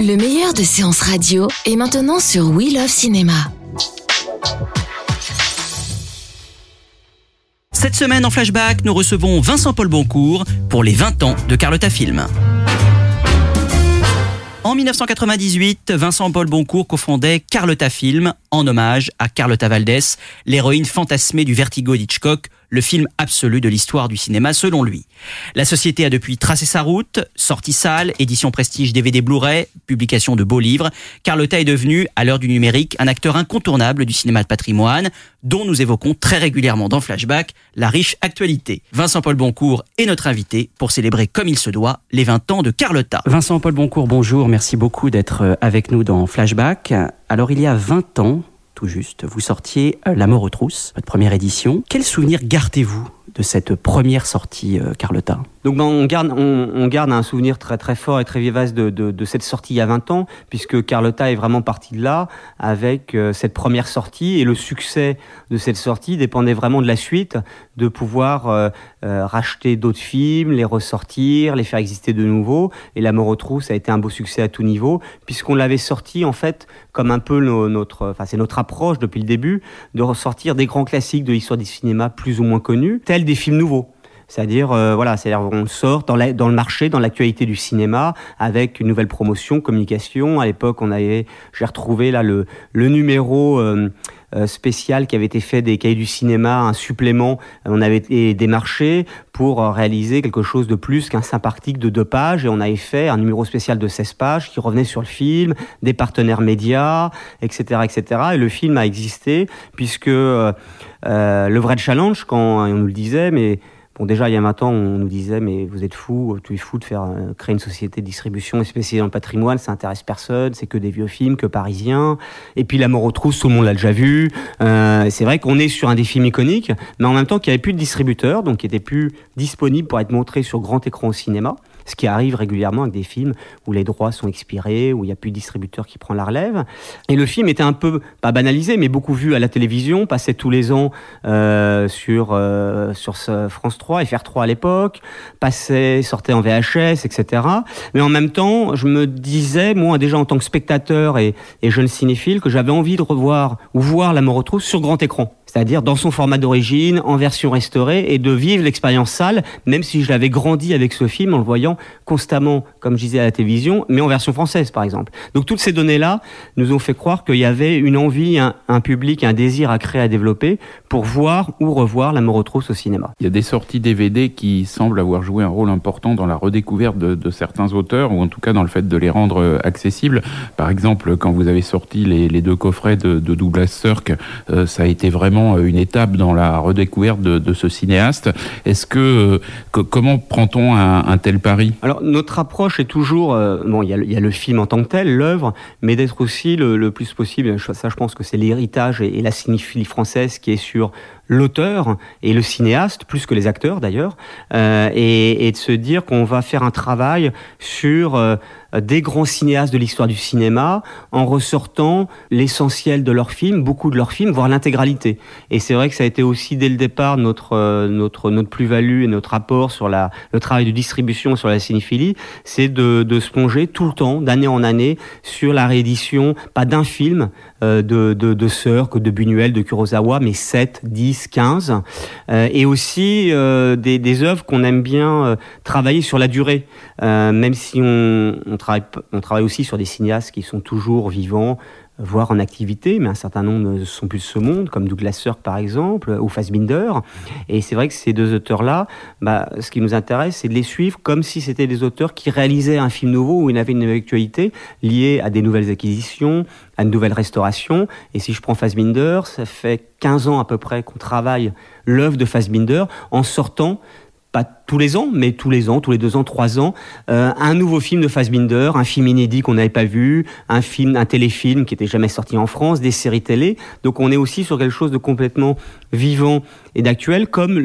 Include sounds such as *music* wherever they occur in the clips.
Le meilleur de séances radio est maintenant sur We Love Cinéma. Cette semaine en flashback, nous recevons Vincent-Paul Boncourt pour les 20 ans de Carlotta Film. En 1998, Vincent-Paul Boncourt cofondait Carlotta Film en hommage à Carlotta Valdés, l'héroïne fantasmée du Vertigo d'Hitchcock, le film absolu de l'histoire du cinéma selon lui. La société a depuis tracé sa route, sortie salle, édition prestige DVD Blu-ray, publication de beaux livres. Carlotta est devenue, à l'heure du numérique, un acteur incontournable du cinéma de patrimoine, dont nous évoquons très régulièrement dans Flashback la riche actualité. Vincent-Paul Boncourt est notre invité pour célébrer comme il se doit les 20 ans de Carlotta. Vincent-Paul Boncourt, bonjour, merci beaucoup d'être avec nous dans Flashback. Alors il y a 20 ans, tout juste, vous sortiez euh, La mort aux trousses, votre première édition. Quel souvenir gardez-vous de cette première sortie, euh, Carlotta? Donc ben, on, garde, on, on, garde un souvenir très très fort et très vivace de, de, de, cette sortie il y a 20 ans, puisque Carlotta est vraiment partie de là avec euh, cette première sortie, et le succès de cette sortie dépendait vraiment de la suite, de pouvoir euh, euh, racheter d'autres films, les ressortir, les faire exister de nouveau, et La mort aux trousses a été un beau succès à tout niveau, puisqu'on l'avait sorti en fait comme un peu no, notre, enfin c'est notre approche depuis le début, de ressortir des grands classiques de l'histoire du cinéma plus ou moins connus, tels des films nouveaux. C'est-à-dire, euh, voilà, c'est-à-dire on sort dans, le marché, dans l'actualité du cinéma, avec une nouvelle promotion, communication. À l'époque, on avait, j'ai retrouvé là le, numéro euh, euh, spécial qui avait été fait des cahiers du cinéma, un supplément. On avait démarché pour réaliser quelque chose de plus qu'un simple article de deux pages, et on avait fait un numéro spécial de 16 pages qui revenait sur le film, des partenaires médias, etc., etc. Et le film a existé puisque le vrai challenge, quand on nous le disait, mais Bon, déjà, il y a 20 ans, on nous disait, mais vous êtes fou, tu es fou de faire euh, créer une société de distribution spécialisée dans le patrimoine, ça intéresse personne, c'est que des vieux films, que parisiens. Et puis, La mort aux trousses, tout le monde l'a déjà vu. Euh, c'est vrai qu'on est sur un des films iconiques, mais en même temps qu'il n'y avait plus de distributeur, donc qui était plus disponible pour être montré sur grand écran au cinéma ce qui arrive régulièrement avec des films où les droits sont expirés, où il n'y a plus de distributeur qui prend la relève. Et le film était un peu, pas banalisé, mais beaucoup vu à la télévision, passait tous les ans euh, sur, euh, sur France 3, FR3 à l'époque, passait, sortait en VHS, etc. Mais en même temps, je me disais, moi déjà en tant que spectateur et, jeune cinéphile, que j'avais envie de revoir ou voir La mort aux sur grand écran c'est-à-dire dans son format d'origine, en version restaurée, et de vivre l'expérience salle, même si je l'avais grandi avec ce film en le voyant constamment, comme je disais à la télévision, mais en version française par exemple. Donc toutes ces données-là nous ont fait croire qu'il y avait une envie, un, public, un désir à créer, à développer pour voir ou revoir La trousses au cinéma. Il y a des sorties DVD qui semblent avoir joué un rôle important dans la redécouverte de, certains auteurs, ou en tout cas dans le fait de les rendre euh, accessibles. Par exemple, quand vous avez sorti les, les deux coffrets de, de Douglas Sirk, euh, ça a été vraiment une étape dans la redécouverte de, ce cinéaste. Est-ce que, que, comment prend-on un, tel pari? Alors notre approche est toujours euh, bon, il y, a, le film en tant que tel, l'œuvre, mais d'être aussi le, plus possible. Ça, je pense que c'est l'héritage et, et la cinéphilie française qui est sur l'auteur et le cinéaste, plus que les acteurs d'ailleurs, euh, et, et, de se dire qu'on va faire un travail sur euh, des grands cinéastes de l'histoire du cinéma en ressortant l'essentiel de leurs films, beaucoup de leurs films, voire l'intégralité. Et c'est vrai que ça a été aussi dès le départ notre, euh, notre, notre plus-value et notre apport sur la, le travail de distribution sur la cinéphilie, c'est de, de se plonger tout le temps, d'année en année, sur la réédition, pas d'un film, de, de, de Sirk, de Buñuel, de Kurosawa, mais 7, 10, 15, euh, et aussi euh, des, des œuvres qu'on aime bien euh, travailler sur la durée, euh, même si on, on, travaille, on travaille aussi sur des cinéastes qui sont toujours vivants, voire en activité, mais un certain nombre sont plus de ce monde, comme Douglas Sirk par exemple, ou Fassbinder. Et c'est vrai que ces deux auteurs-là, bah, ce qui nous intéresse, c'est de les suivre comme si c'était des auteurs qui réalisaient un film nouveau où il avait une actualité liée à des nouvelles acquisitions, à une nouvelle restauration. Et si je prends Fassbinder, ça fait 15 ans à peu près qu'on travaille l'œuvre de Fassbinder en sortant pas tous les ans, mais tous les ans, tous les deux ans, trois ans, euh, un nouveau film de Fassbinder, un film inédit qu'on n'avait pas vu, un film, un téléfilm qui était jamais sorti en France, des séries télé. Donc on est aussi sur quelque chose de complètement vivant et d'actuel, comme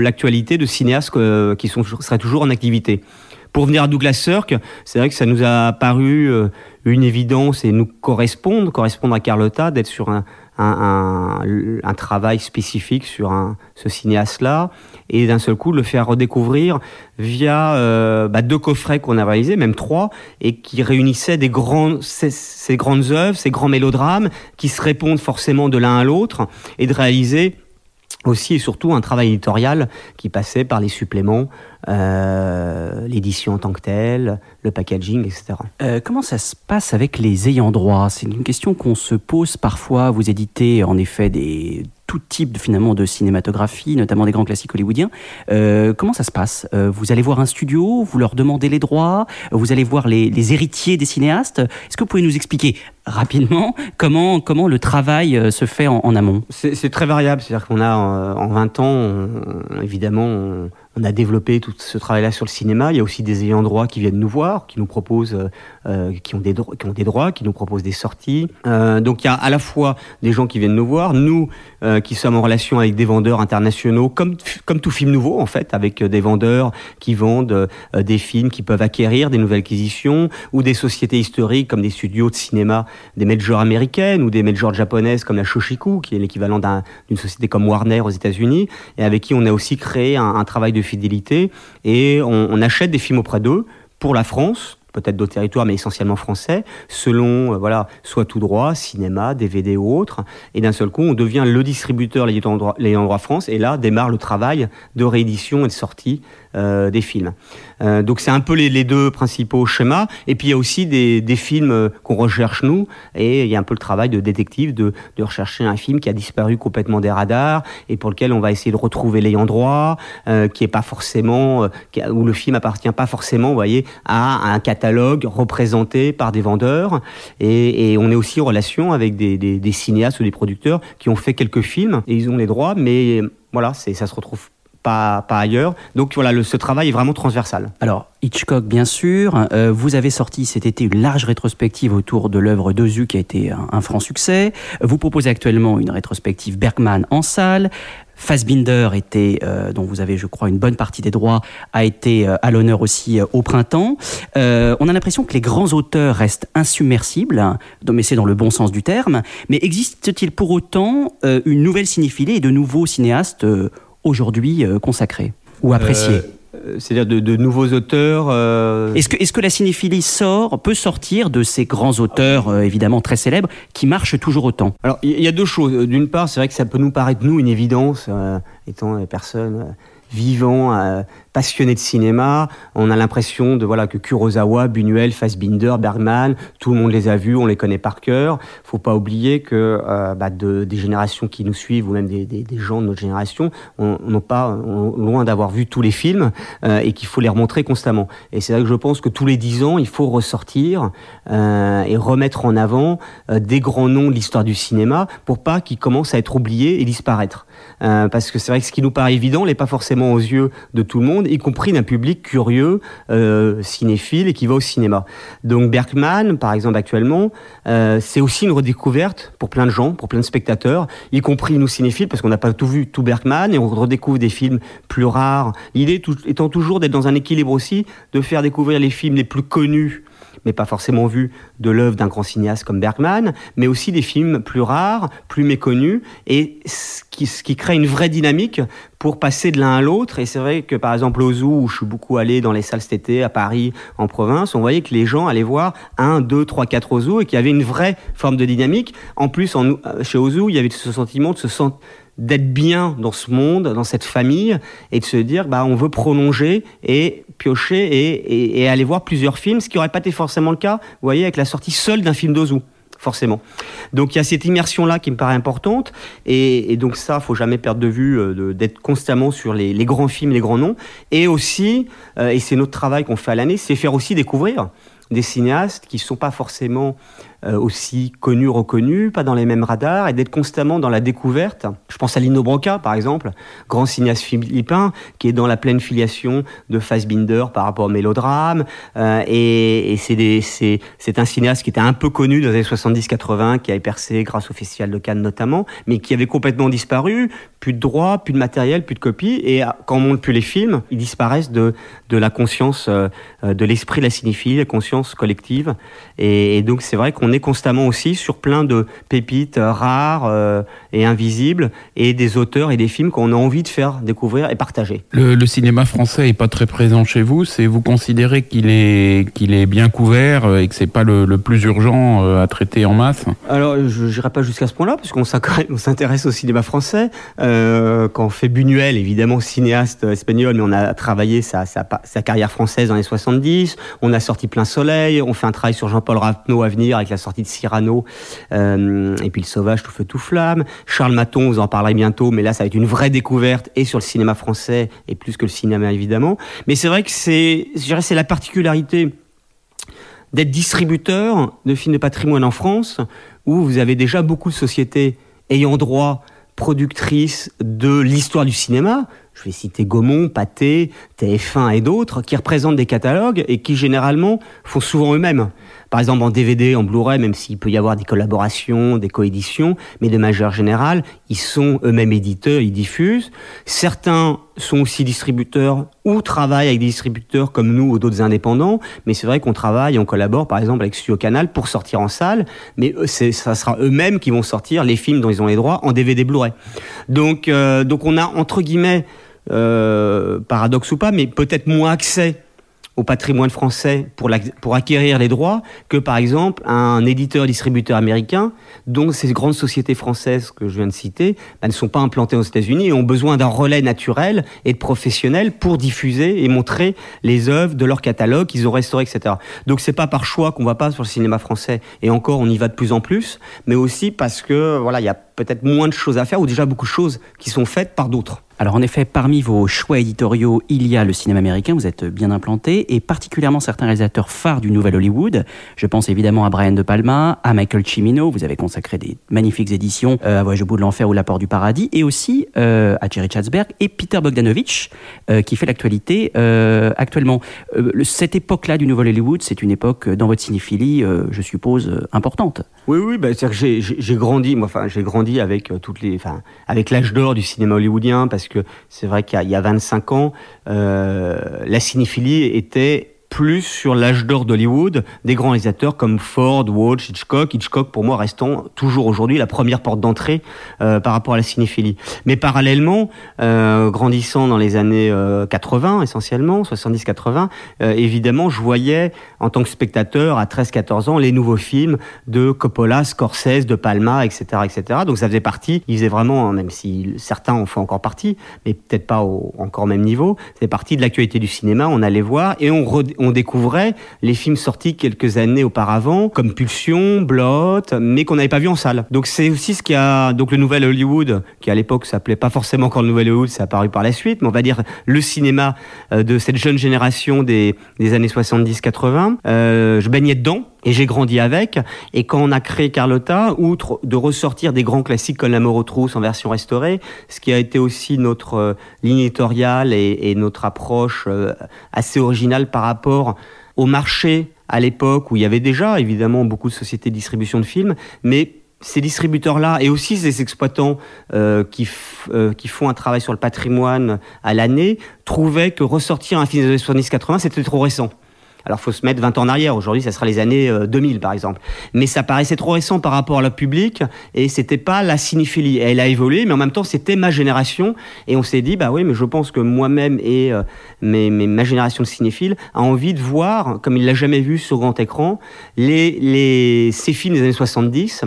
l'actualité de cinéastes euh, qui sont, seraient toujours en activité. Pour venir à Douglas Sirk, c'est vrai que ça nous a paru euh, une évidence et nous correspondre, correspondre à Carlotta, d'être sur un, un, un, travail spécifique sur un, ce cinéaste-là et d'un seul coup le faire redécouvrir via euh, bah, deux coffrets qu'on a réalisés, même trois, et qui réunissaient des grands, ces, ces, grandes œuvres, ces grands mélodrames qui se répondent forcément de l'un à l'autre et de réaliser aussi et surtout un travail éditorial qui passait par les suppléments, euh, l'édition en tant que telle, le packaging, etc. Euh, comment ça se passe avec les ayants droit? C'est une question qu'on se pose parfois. Vous éditez en effet des tout type finalement de cinématographie, notamment des grands classiques hollywoodiens. Euh, comment ça se passe? Vous allez voir un studio, vous leur demandez les droits, vous allez voir les, héritiers des cinéastes. Est-ce que vous pouvez nous expliquer rapidement comment, comment le travail se fait en, en amont? C'est très variable, c'est-à-dire qu'on a en 20 ans, évidemment, on a développé tout ce travail-là sur le cinéma. Il y a aussi des ayants droit qui viennent nous voir, qui nous proposent, euh, euh qui, ont des qui ont des droits, qui nous proposent des sorties. Euh, donc il y a à la fois des gens qui viennent nous voir, nous euh, qui sommes en relation avec des vendeurs internationaux, comme comme tout film nouveau en fait, avec des vendeurs qui vendent des films qui peuvent acquérir des nouvelles acquisitions, ou des sociétés historiques comme des studios de cinéma, des majors américaines ou des majors japonaises comme la Shoshiku, qui est l'équivalent d'une société comme Warner aux États-Unis, et avec qui on a aussi créé un, un travail de fidélité et on, achète des films auprès d'eux pour la France peut-être d'autres territoires, mais essentiellement français, selon, euh, voilà, soit tout droit, cinéma, DVD ou autre. Et d'un seul coup, on devient le distributeur l'ayant droit, droit France, et là démarre le travail de réédition et de sortie euh, des films. Euh, donc c'est un peu les, deux principaux schémas. Et puis il y a aussi des, films euh, qu'on recherche nous, et il y a un peu le travail de détective de, rechercher un film qui a disparu complètement des radars et pour lequel on va essayer de retrouver l'ayant droit, qui est pas forcément, où le film appartient pas forcément, vous voyez, à un catalogue représenté par des vendeurs. Et, on est aussi en relation avec des, des cinéastes ou des producteurs qui ont fait quelques films et ils ont les droits, mais voilà, c'est ça se retrouve pas, ailleurs. Donc voilà, ce travail est vraiment transversal. Alors, Hitchcock, bien sûr. Euh, vous avez sorti cet été une large rétrospective autour de l'œuvre d'Ozu qui a été un, franc succès. Vous proposez actuellement une rétrospective Bergman en salle. Fassbinder était, euh, dont vous avez, je crois, une bonne partie des droits, a été euh, à l'honneur aussi au printemps. on a l'impression que les grands auteurs restent insubmersibles, hein, mais c'est dans le bon sens du terme. Mais existe-t-il pour autant une nouvelle cinéphilie et de nouveaux cinéastes aujourd'hui euh, consacrés ou appréciés euh, c'est-à-dire de, nouveaux auteurs. Euh, est-ce que, est que la cinéphilie sort, peut sortir de ces grands auteurs, évidemment très célèbres, qui marchent toujours autant? Alors, il y, a deux choses. D'une part, c'est vrai que ça peut nous paraître, nous, une évidence, étant des personnes vivant, euh, passionné de cinéma. On a l'impression de voilà que Kurosawa, Buñuel, Fassbinder, Bergman, tout le monde les a vus, on les connaît par cœur. Faut pas oublier que euh, bah, de, des générations qui nous suivent ou même des, gens de notre génération, on n'ont pas loin d'avoir vu tous les films euh, et qu'il faut les remontrer constamment. Et c'est là que je pense que tous les dix ans, il faut ressortir euh, et remettre en avant des grands noms de l'histoire du cinéma pour pas qu'ils commencent à être oubliés et disparaître. Parce que c'est vrai que ce qui nous paraît évident n'est pas forcément aux yeux de tout le monde, y compris d'un public curieux, euh, cinéphile et qui va au cinéma. Donc Bergman, par exemple actuellement, euh, c'est aussi une redécouverte pour plein de gens, pour plein de spectateurs, y compris nous cinéphiles, parce qu'on n'a pas tout vu, tout Bergman, et on redécouvre des films plus rares. L'idée étant toujours d'être dans un équilibre aussi, de faire découvrir les films les plus connus mais pas forcément vu de l'œuvre d'un grand cinéaste comme Bergman, mais aussi des films plus rares, plus méconnus, et ce qui, crée une vraie dynamique pour passer de l'un à l'autre. Et c'est vrai que par exemple au Zoo, où je suis beaucoup allé dans les salles cet été, à Paris, en province, on voyait que les gens allaient voir un, deux, trois, quatre au Zoo, et qu'il y avait une vraie forme de dynamique. En plus, en, chez Ozu, il y avait ce sentiment de se sentir d'être bien dans ce monde, dans cette famille, et de se dire, bah, on veut prolonger et piocher et, et, aller voir plusieurs films, ce qui n'aurait pas été forcément le cas, vous voyez, avec la sortie seule d'un film d'Ozu forcément. Donc il y a cette immersion-là qui me paraît importante, et, donc ça, faut jamais perdre de vue euh, d'être constamment sur les, les, grands films, les grands noms, et aussi, euh, et c'est notre travail qu'on fait à l'année, c'est faire aussi découvrir des cinéastes qui ne sont pas forcément aussi connus, reconnus, pas dans les mêmes radars, et d'être constamment dans la découverte. Je pense à Lino Branca, par exemple, grand cinéaste philippin, qui est dans la pleine filiation de Fassbinder par rapport au mélodrame, euh, et, et c'est un cinéaste qui était un peu connu dans les années 70-80, qui avait percé grâce au Festival de Cannes notamment, mais qui avait complètement disparu, plus de droits, plus de matériel, plus de copies, et quand on monte plus les films, ils disparaissent de, de la conscience, euh, de l'esprit de la cinéphilie, la conscience collective, et, et donc c'est vrai qu'on est constamment aussi sur plein de pépites rares euh, et invisibles, et des auteurs et des films qu'on a envie de faire découvrir et partager. Le, cinéma français est pas très présent chez vous, c'est vous considérez qu'il est, qu'il est bien couvert euh, et que c'est pas le, plus urgent à traiter en masse? Alors je n'irai pas jusqu'à ce point-là, parce qu'on *laughs* s'intéresse au cinéma français. Euh, quand on fait Buñuel, évidemment cinéaste espagnol, mais on a travaillé sa, sa, sa, carrière française dans les 70. On a sorti Plein Soleil. On fait un travail sur Jean-Paul Rapneau à venir avec la sortie de Cyrano. Euh, et puis Le Sauvage, Tout Feu, Tout Flamme. Charles Maton, vous en parlerez bientôt, mais là, ça va être une vraie découverte et sur le cinéma français et plus que le cinéma, évidemment. Mais c'est vrai que c'est, je dirais, c'est la particularité d'être distributeur de films de patrimoine en France, où vous avez déjà beaucoup de sociétés ayant droit productrices de l'histoire du cinéma. Je vais citer Gaumont, Pathé, TF1 et d'autres, qui représentent des catalogues et qui généralement font souvent eux-mêmes par exemple en DVD, en Blu-ray, même s'il peut y avoir des collaborations, des coéditions, mais de manière générale, ils sont eux-mêmes éditeurs, ils diffusent. Certains sont aussi distributeurs ou travaillent avec des distributeurs comme nous ou d'autres indépendants, mais c'est vrai qu'on travaille, on collabore par exemple avec Studio Canal pour sortir en salle, mais ça sera eux-mêmes qui vont sortir les films dont ils ont les droits en DVD Blu-ray. Donc, euh, donc on a entre guillemets, euh, paradoxe ou pas, mais peut-être moins accès au patrimoine français pour, pour acquérir les droits que par exemple un éditeur-distributeur américain dont ces grandes sociétés françaises que je viens de citer bah, ne sont pas implantées aux États-Unis et ont besoin d'un relais naturel et de professionnels pour diffuser et montrer les œuvres de leur catalogue qu'ils ont restauré, etc. Donc c'est pas par choix qu'on va pas sur le cinéma français et encore on y va de plus en plus, mais aussi parce que voilà il y a peut-être moins de choses à faire ou déjà beaucoup de choses qui sont faites par d'autres. Alors en effet, parmi vos choix éditoriaux, il y a le cinéma américain, vous êtes bien implanté, et particulièrement certains réalisateurs phares du Nouvel Hollywood. Je pense évidemment à Brian De Palma, à Michael Cimino, vous avez consacré des magnifiques éditions, euh, à Voyage au bout de l'enfer ou La Porte du Paradis, et aussi euh, à Jerry Chatsberg et Peter Bogdanovich, euh, qui fait l'actualité actuellement. cette époque-là du Nouvel Hollywood, c'est une époque dans votre cinéphilie, je suppose, importante. Oui, oui, bah, c'est-à-dire que j'ai grandi, moi, enfin, j'ai grandi avec toutes les, enfin, avec l'âge d'or du cinéma hollywoodien, parce que c'est vrai qu'il y, a 25 ans, euh, la cinéphilie était plus sur l'âge d'or d'Hollywood, des grands réalisateurs comme Ford, Walsh, Hitchcock. Hitchcock, pour moi, restant toujours aujourd'hui la première porte d'entrée euh, par rapport à la cinéphilie. Mais parallèlement, euh, grandissant dans les années 80 essentiellement, 70-80, évidemment, je voyais en tant que spectateur à 13-14 ans les nouveaux films de Coppola, Scorsese, de Palma, etc., etc. Donc ça faisait partie, ils faisaient vraiment, même si certains en font encore partie, mais peut-être pas encore au même niveau, c'est partie de l'actualité du cinéma. On allait voir et on, on découvrait les films sortis quelques années auparavant, comme Pulsion, Blot, mais qu'on n'avait pas vu en salle. Donc c'est aussi ce qui a donc le nouvel Hollywood, qui à l'époque s'appelait pas forcément encore le nouvel Hollywood, c'est apparu par la suite, mais on va dire le cinéma euh, de cette jeune génération des, des années 70-80. Euh, je baignais dedans et j'ai grandi avec. Et quand on a créé Carlotta, outre de ressortir des grands classiques comme La mort aux trousses en version restaurée, ce qui a été aussi notre euh, ligne éditoriale et, notre approche euh, assez originale par rapport au marché à l'époque où il y avait déjà évidemment beaucoup de sociétés de distribution de films, mais ces distributeurs-là et aussi ces exploitants euh, qui, euh, qui font un travail sur le patrimoine à l'année trouvaient que ressortir un film des années 70-80, c'était trop récent. Alors, faut se mettre 20 ans en arrière. Aujourd'hui, ça sera les années 2000, euh, par exemple. Mais ça paraissait trop récent par rapport à la public et c'était pas la cinéphilie. Elle a évolué, mais en même temps, c'était ma génération. Et on s'est dit, bah oui, mais je pense que moi-même et euh, ma génération de cinéphiles a envie de voir, comme il l'a jamais vu sur grand écran, les, les, ces films des années 70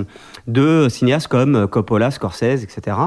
de cinéastes comme Coppola, Scorsese, etc.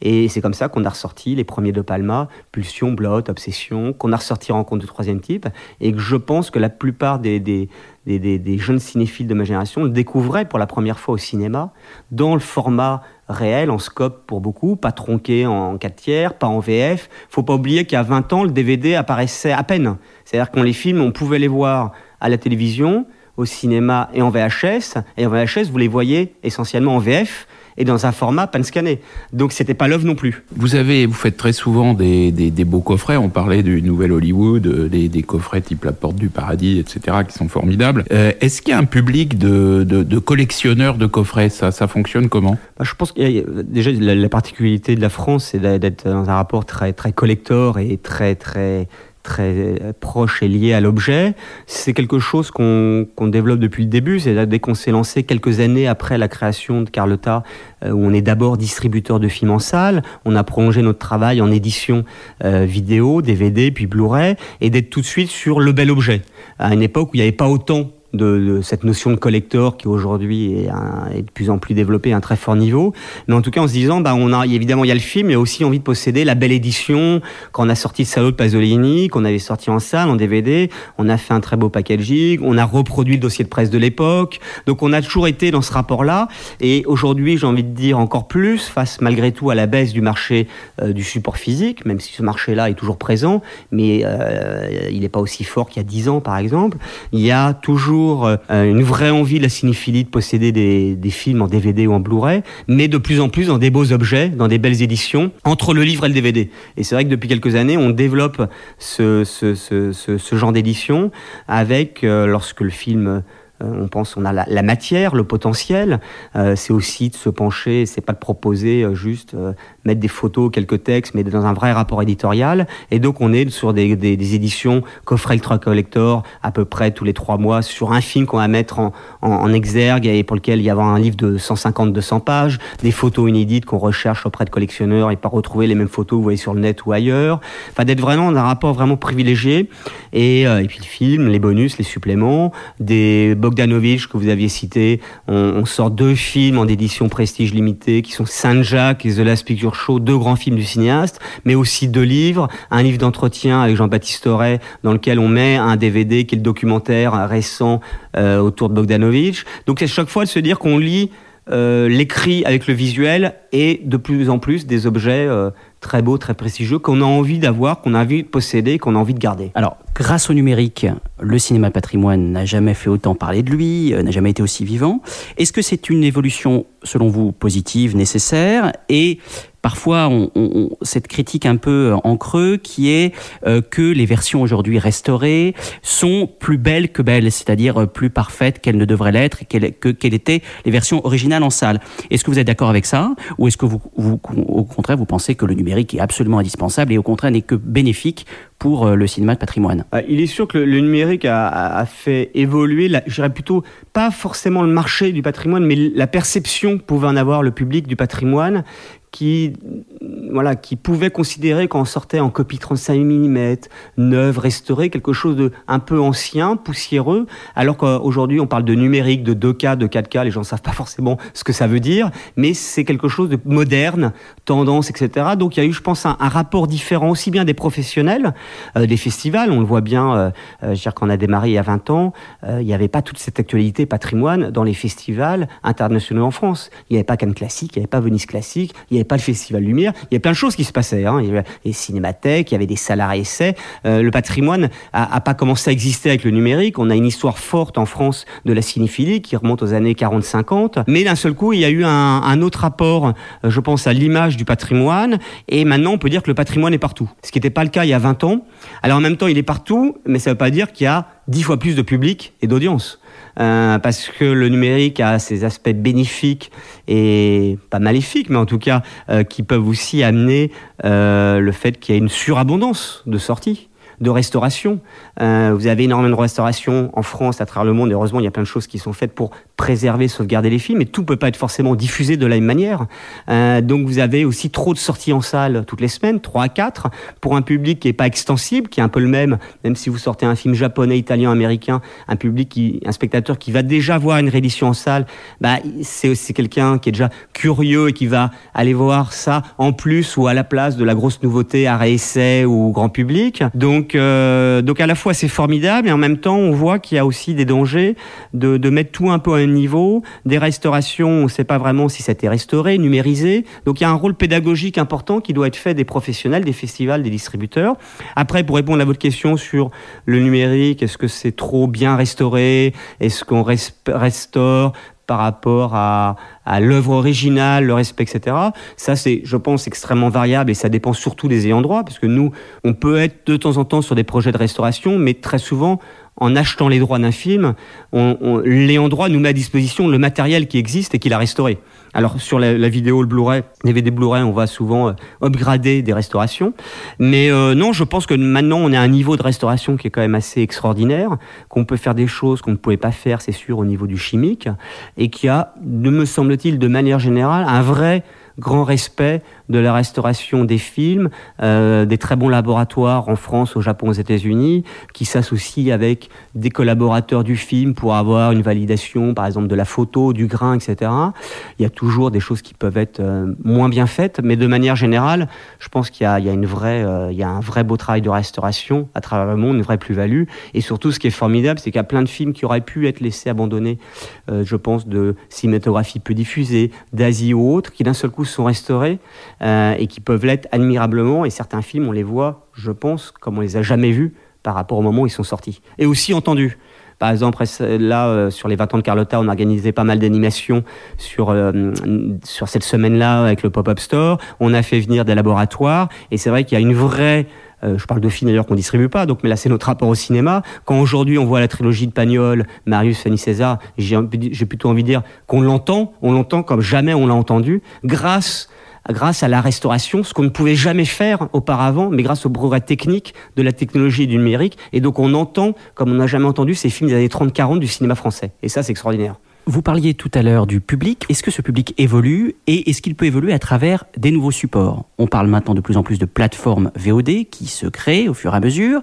Et c'est comme ça qu'on a ressorti les premiers de Palma, Pulsion, Blot, Obsession, qu'on a ressorti Rencontre de troisième type, et que je pense que la plupart des, jeunes cinéphiles de ma génération découvraient pour la première fois au cinéma, dans le format réel, en scope pour beaucoup, pas tronqué en 4 tiers, pas en VF. Faut pas oublier qu'il y a 20 ans, le DVD apparaissait à peine. C'est-à-dire qu'on les films, on pouvait les voir à la télévision, au cinéma et en VHS. Et en VHS, vous les voyez essentiellement en VF et dans un format pan-scanné. Donc c'était pas l'œuvre non plus. Vous avez, vous faites très souvent des, des, beaux coffrets. On parlait du Nouvel Hollywood, euh, des, des, coffrets type La Porte du Paradis, etc., qui sont formidables. Euh, est-ce qu'il y a un public de, de, de collectionneurs de coffrets? Ça, ça fonctionne comment? Bah, Je pense a déjà la, la particularité de la France, c'est d'être dans un rapport très très collector et très très très proche et lié à l'objet. C'est quelque chose qu'on développe depuis le début. C'est dès qu'on s'est lancé quelques années après la création de Carlotta, euh, où on est d'abord distributeur de films en salle, on a prolongé notre travail en édition euh, vidéo, DVD, puis Blu-ray, et d'être tout de suite sur le bel objet. À une époque où il n'y avait pas autant de, cette notion de collector qui aujourd'hui est, est, de plus en plus développée à un très fort niveau. Mais en tout cas, en se disant, bah, on a évidemment il y a le film, mais aussi envie de posséder la belle édition. Quand on a sorti Salaud de Pasolini, qu'on avait sorti en salle, en DVD, on a fait un très beau packaging, on a reproduit le dossier de presse de l'époque. Donc on a toujours été dans ce rapport-là. Et aujourd'hui, j'ai envie de dire encore plus, face malgré tout à la baisse du marché euh, du support physique, même si ce marché-là est toujours présent, mais euh, il n'est pas aussi fort qu'il y a 10 ans, par exemple. Il y a toujours euh, une vraie envie de la cinéphilie de posséder des, films en DVD ou en Blu-ray, mais de plus en plus dans des beaux objets, dans des belles éditions, entre le livre et le DVD. Et c'est vrai que depuis quelques années, on développe ce, genre d'édition avec, euh, lorsque le film euh, on pense on a la, matière, le potentiel. C'est aussi de se pencher, c'est pas de proposer juste mettre des photos, quelques textes, mais dans un vrai rapport éditorial. Et donc on est sur des, éditions coffret ultra collector à peu près tous les trois mois sur un film qu'on va mettre en, exergue et pour lequel il y a un livre de 150-200 pages, des photos inédites qu'on recherche auprès de collectionneurs et pas retrouver les mêmes photos que vous voyez sur le net ou ailleurs. Enfin d'être vraiment dans un rapport vraiment privilégié. Et, et puis le film, les bonus, les suppléments, des Bogdanovich que vous aviez cité. On, sort deux films en édition prestige limitée qui sont Saint-Jacques et The Last Picture Deux grands films du cinéaste, mais aussi deux livres. Un livre d'entretien avec Jean-Baptiste Auré dans lequel on met un DVD qui est le documentaire récent euh, autour de Bogdanovich. Donc c'est chaque fois de se dire qu'on lit euh, l'écrit avec le visuel et de plus en plus des objets euh, très beaux, très prestigieux qu'on a envie d'avoir, qu'on a envie de posséder, qu'on a envie de garder. Alors, grâce au numérique, le cinéma patrimoine n'a jamais fait autant parler de lui, euh, n'a jamais été aussi vivant. Est-ce que c'est une évolution, selon vous, positive, nécessaire? Et parfois cette critique un peu en creux qui est euh, que les versions aujourd'hui restaurées sont plus belles que belles, c'est-à-dire euh, plus parfaites qu'elles ne devraient l'être qu'elles que, étaient les versions originales en salle. Est-ce que vous êtes d'accord avec ça? Ou est-ce que vous, au contraire vous pensez que le numérique est absolument indispensable et au contraire n'est que bénéfique pour euh, le cinéma de patrimoine. Il est sûr que le, numérique a, fait évoluer, je dirais plutôt pas forcément le marché du patrimoine, mais la perception pouvait en avoir le public du patrimoine qui, voilà, qui pouvait considérer qu'on sortait en copie 35 mm, neuve, restaurée, quelque chose de un peu ancien, poussiéreux, alors qu'aujourd'hui on parle de numérique, de 2K, de 4K, les gens ne savent pas forcément ce que ça veut dire, mais c'est quelque chose de moderne, tendance, etc. Donc il y a eu, je pense, un, rapport différent aussi bien des professionnels, euh, des festivals, on le voit bien, euh, euh, je veux dire qu'on a démarré il y a 20 ans, il n'y avait pas toute cette actualité patrimoine dans les festivals internationaux en France. Il n'y avait pas Cannes Classique, il n'y avait pas Venise Classique, il avait pas le Festival Lumière, il y a plein de choses qui se passaient. Hein. Il y avait les cinémathèques, il y avait des à essais. Euh, le patrimoine a, pas commencé à exister avec le numérique. On a une histoire forte en France de la cinéphilie qui remonte aux années 40-50. Mais d'un seul coup, il y a eu un, autre rapport, euh, je pense, à l'image du patrimoine. Et maintenant, on peut dire que le patrimoine est partout. Ce qui n'était pas le cas il y a 20 ans. Alors en même temps, il est partout, mais ça ne veut pas dire qu'il y a 10 fois plus de public et d'audience. Euh, parce que le numérique a ses aspects bénéfiques et pas maléfiques, mais en tout cas euh, qui peuvent aussi amener euh, le fait qu'il y ait une surabondance de sorties de restauration. Euh, vous avez énormément de restauration en France, à travers le monde. Et heureusement, il y a plein de choses qui sont faites pour préserver, sauvegarder les films. Mais tout ne peut pas être forcément diffusé de la même manière. Euh, donc vous avez aussi trop de sorties en salle toutes les semaines, 3 à 4, pour un public qui n'est pas extensible, qui est un peu le même, même si vous sortez un film japonais, italien, américain, un public, un spectateur qui va déjà voir une réédition en salle, bah, c'est quelqu'un qui est déjà curieux et qui va aller voir ça en plus ou à la place de la grosse nouveauté à réessai ou grand public. Donc Donc, euh, donc à la fois c'est formidable et en même temps on voit qu'il y a aussi des dangers de, de mettre tout un peu à un niveau. Des restaurations, on ne sait pas vraiment si ça a été restauré, numérisé. Donc il y a un rôle pédagogique important qui doit être fait des professionnels, des festivals, des distributeurs. Après, pour répondre à votre question sur le numérique, est-ce que c'est trop bien restauré? Est-ce qu'on restaure par rapport à, à l'œuvre originale, le respect, etc. Ça, c'est, je pense, extrêmement variable et ça dépend surtout des ayants droit, parce que nous, on peut être de temps en temps sur des projets de restauration, mais très souvent, en achetant les droits d'un film, on, on, droit nous met à disposition le matériel qui existe et qu'il a restauré. Alors sur la, vidéo, le Blu-ray, DVD Blu-ray, on va souvent euh, upgrader des restaurations. Mais euh, non, je pense que maintenant on à un niveau de restauration qui est quand même assez extraordinaire, qu'on peut faire des choses qu'on ne pouvait pas faire, c'est sûr, au niveau du chimique, et qui a, me semble-t-il, de manière générale, un vrai grand respect de la restauration des films, euh, des très bons laboratoires en France, au Japon, aux États-Unis, qui s'associent avec des collaborateurs du film pour avoir une validation, par exemple, de la photo, du grain, etc. Il y a toujours des choses qui peuvent être euh, moins bien faites, mais de manière générale, je pense qu'il y a, une vraie, euh, il y a un vrai beau travail de restauration à travers le monde, une vraie plus-value. Et surtout, ce qui est formidable, c'est qu'il y a plein de films qui auraient pu être laissés abandonnés, je pense, de cinématographie peu diffusée, d'Asie ou autres, qui d'un seul coup sont restaurés euh, et qui peuvent l'être admirablement. Et certains films, on les voit, je pense, comme on les a jamais vus par rapport au moment où ils sont sortis. Et aussi entendus. Par exemple, là, euh, sur les 20 ans de Carlotta, on a organisé pas mal d'animations sur, euh, sur cette semaine-là avec le Pop-Up Store. On a fait venir des laboratoires. Et c'est vrai qu'il y a une vraie euh, je parle de films d'ailleurs qu'on distribue pas, donc mais là c'est notre rapport au cinéma. Quand aujourd'hui on voit la trilogie de Pagnol, Marius, Fanny César, j'ai plutôt envie de dire qu'on l'entend, on l'entend comme jamais on l'a entendu, grâce grâce à la restauration, ce qu'on ne pouvait jamais faire auparavant, mais grâce au progrès technique de la technologie et du numérique. Et donc on entend, comme on n'a jamais entendu, ces films des années 30-40 du cinéma français. Et ça, c'est extraordinaire. Vous parliez tout à l'heure du public. Est-ce que ce public évolue et est-ce qu'il peut évoluer à travers des nouveaux supports? On parle maintenant de plus en plus de plateformes VOD qui se créent au fur et à mesure.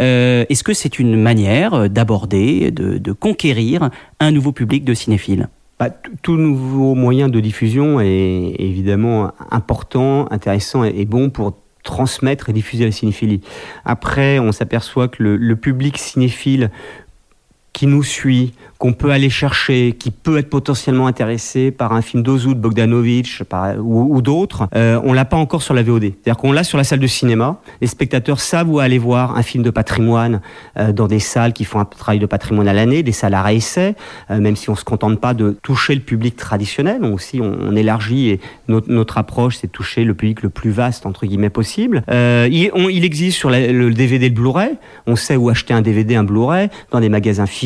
Euh, est-ce que c'est une manière d'aborder, de, conquérir un nouveau public de cinéphiles? Bah, tout nouveau moyen de diffusion est évidemment important, intéressant et bon pour transmettre et diffuser la cinéphilie. Après, on s'aperçoit que le, public cinéphile qui nous suit, qu'on peut aller chercher, qui peut être potentiellement intéressé par un film d'Ozu, de Bogdanovich ou, d'autres, euh, on l'a pas encore sur la VOD. C'est-à-dire qu'on l'a sur la salle de cinéma. Les spectateurs savent où aller voir un film de patrimoine euh, dans des salles qui font un travail de patrimoine à l'année, des salles à réessai, euh, même si on se contente pas de toucher le public traditionnel, on aussi on, élargit et notre, approche c'est toucher le public le plus vaste entre guillemets possible. Euh, il, existe sur le DVD, le Blu-ray. On sait où acheter un DVD, un Blu-ray dans des magasins physiques,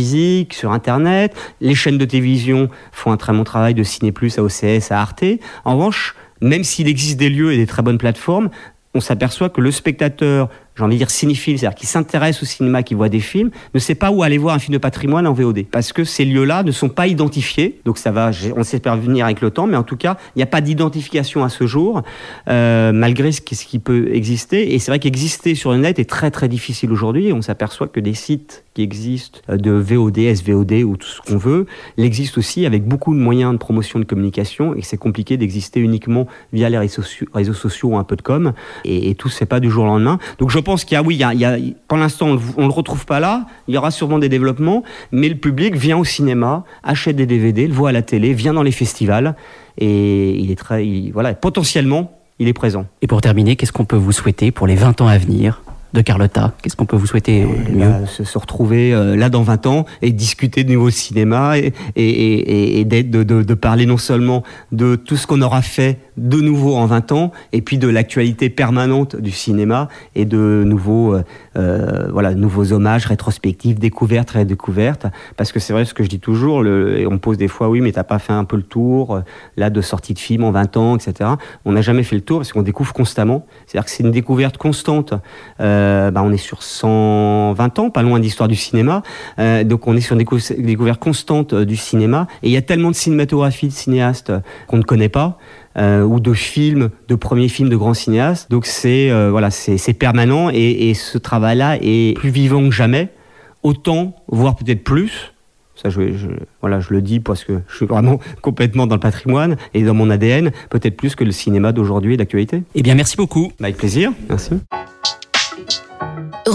sur Internet. Les chaînes de télévision font un très bon travail de Ciné Plus à OCS, à Arte. En revanche, même s'il existe des lieux et des très bonnes plateformes, on s'aperçoit que le spectateur j'ai envie de dire cinéphile, c'est-à-dire qui s'intéresse au cinéma, qui voit des films, ne sait pas où aller voir un film de patrimoine en VOD. Parce que ces lieux-là ne sont pas identifiés. Donc ça va, on sait venir avec le temps, mais en tout cas, il n'y a pas d'identification à ce jour, euh, malgré ce qui, peut exister. Et c'est vrai qu'exister sur le net est très très difficile aujourd'hui. On s'aperçoit que des sites qui existent de VOD, SVOD ou tout ce qu'on veut, l'existent aussi avec beaucoup de moyens de promotion de communication et c'est compliqué d'exister uniquement via les réseaux sociaux, ou un peu de com. Et, et tout fait pas du jour au lendemain. Donc je pense qu'il y a, oui, pour l'instant, on ne le retrouve pas là. Il y aura sûrement des développements, mais le public vient au cinéma, achète des DVD, le voit à la télé, vient dans les festivals, et il est très, il, voilà, potentiellement, il est présent. Et pour terminer, qu'est-ce qu'on peut vous souhaiter pour les 20 ans à venir? De Carlotta Qu'est-ce qu'on peut vous souhaiter et mieux bah, se, se, retrouver euh, là dans 20 ans et discuter de nouveau cinéma et, et, et, et de, de, de, parler non seulement de tout ce qu'on aura fait de nouveau en 20 ans et puis de l'actualité permanente du cinéma et de nouveaux, euh, euh, voilà, nouveaux hommages, rétrospectives, découvertes, redécouvertes. Parce que c'est vrai ce que je dis toujours, le, on pose des fois, oui, mais t'as pas fait un peu le tour, là, de sortie de film en 20 ans, etc. On n'a jamais fait le tour parce qu'on découvre constamment. C'est-à-dire que c'est une découverte constante. Euh, bah, on est sur 120 ans, pas loin d'histoire du cinéma. Euh, donc on est sur une décou découverte constante du cinéma. Et il y a tellement de cinématographie de cinéastes qu'on ne connaît pas euh, ou de films, de premiers films de grands cinéastes. Donc c'est euh, voilà, c'est permanent et, et ce travail-là est plus vivant que jamais. Autant, voire peut-être plus. Ça, je, je, voilà, je le dis parce que je suis vraiment *laughs* complètement dans le patrimoine et dans mon ADN, peut-être plus que le cinéma d'aujourd'hui et d'actualité. Eh bien, merci beaucoup. Avec plaisir. Merci.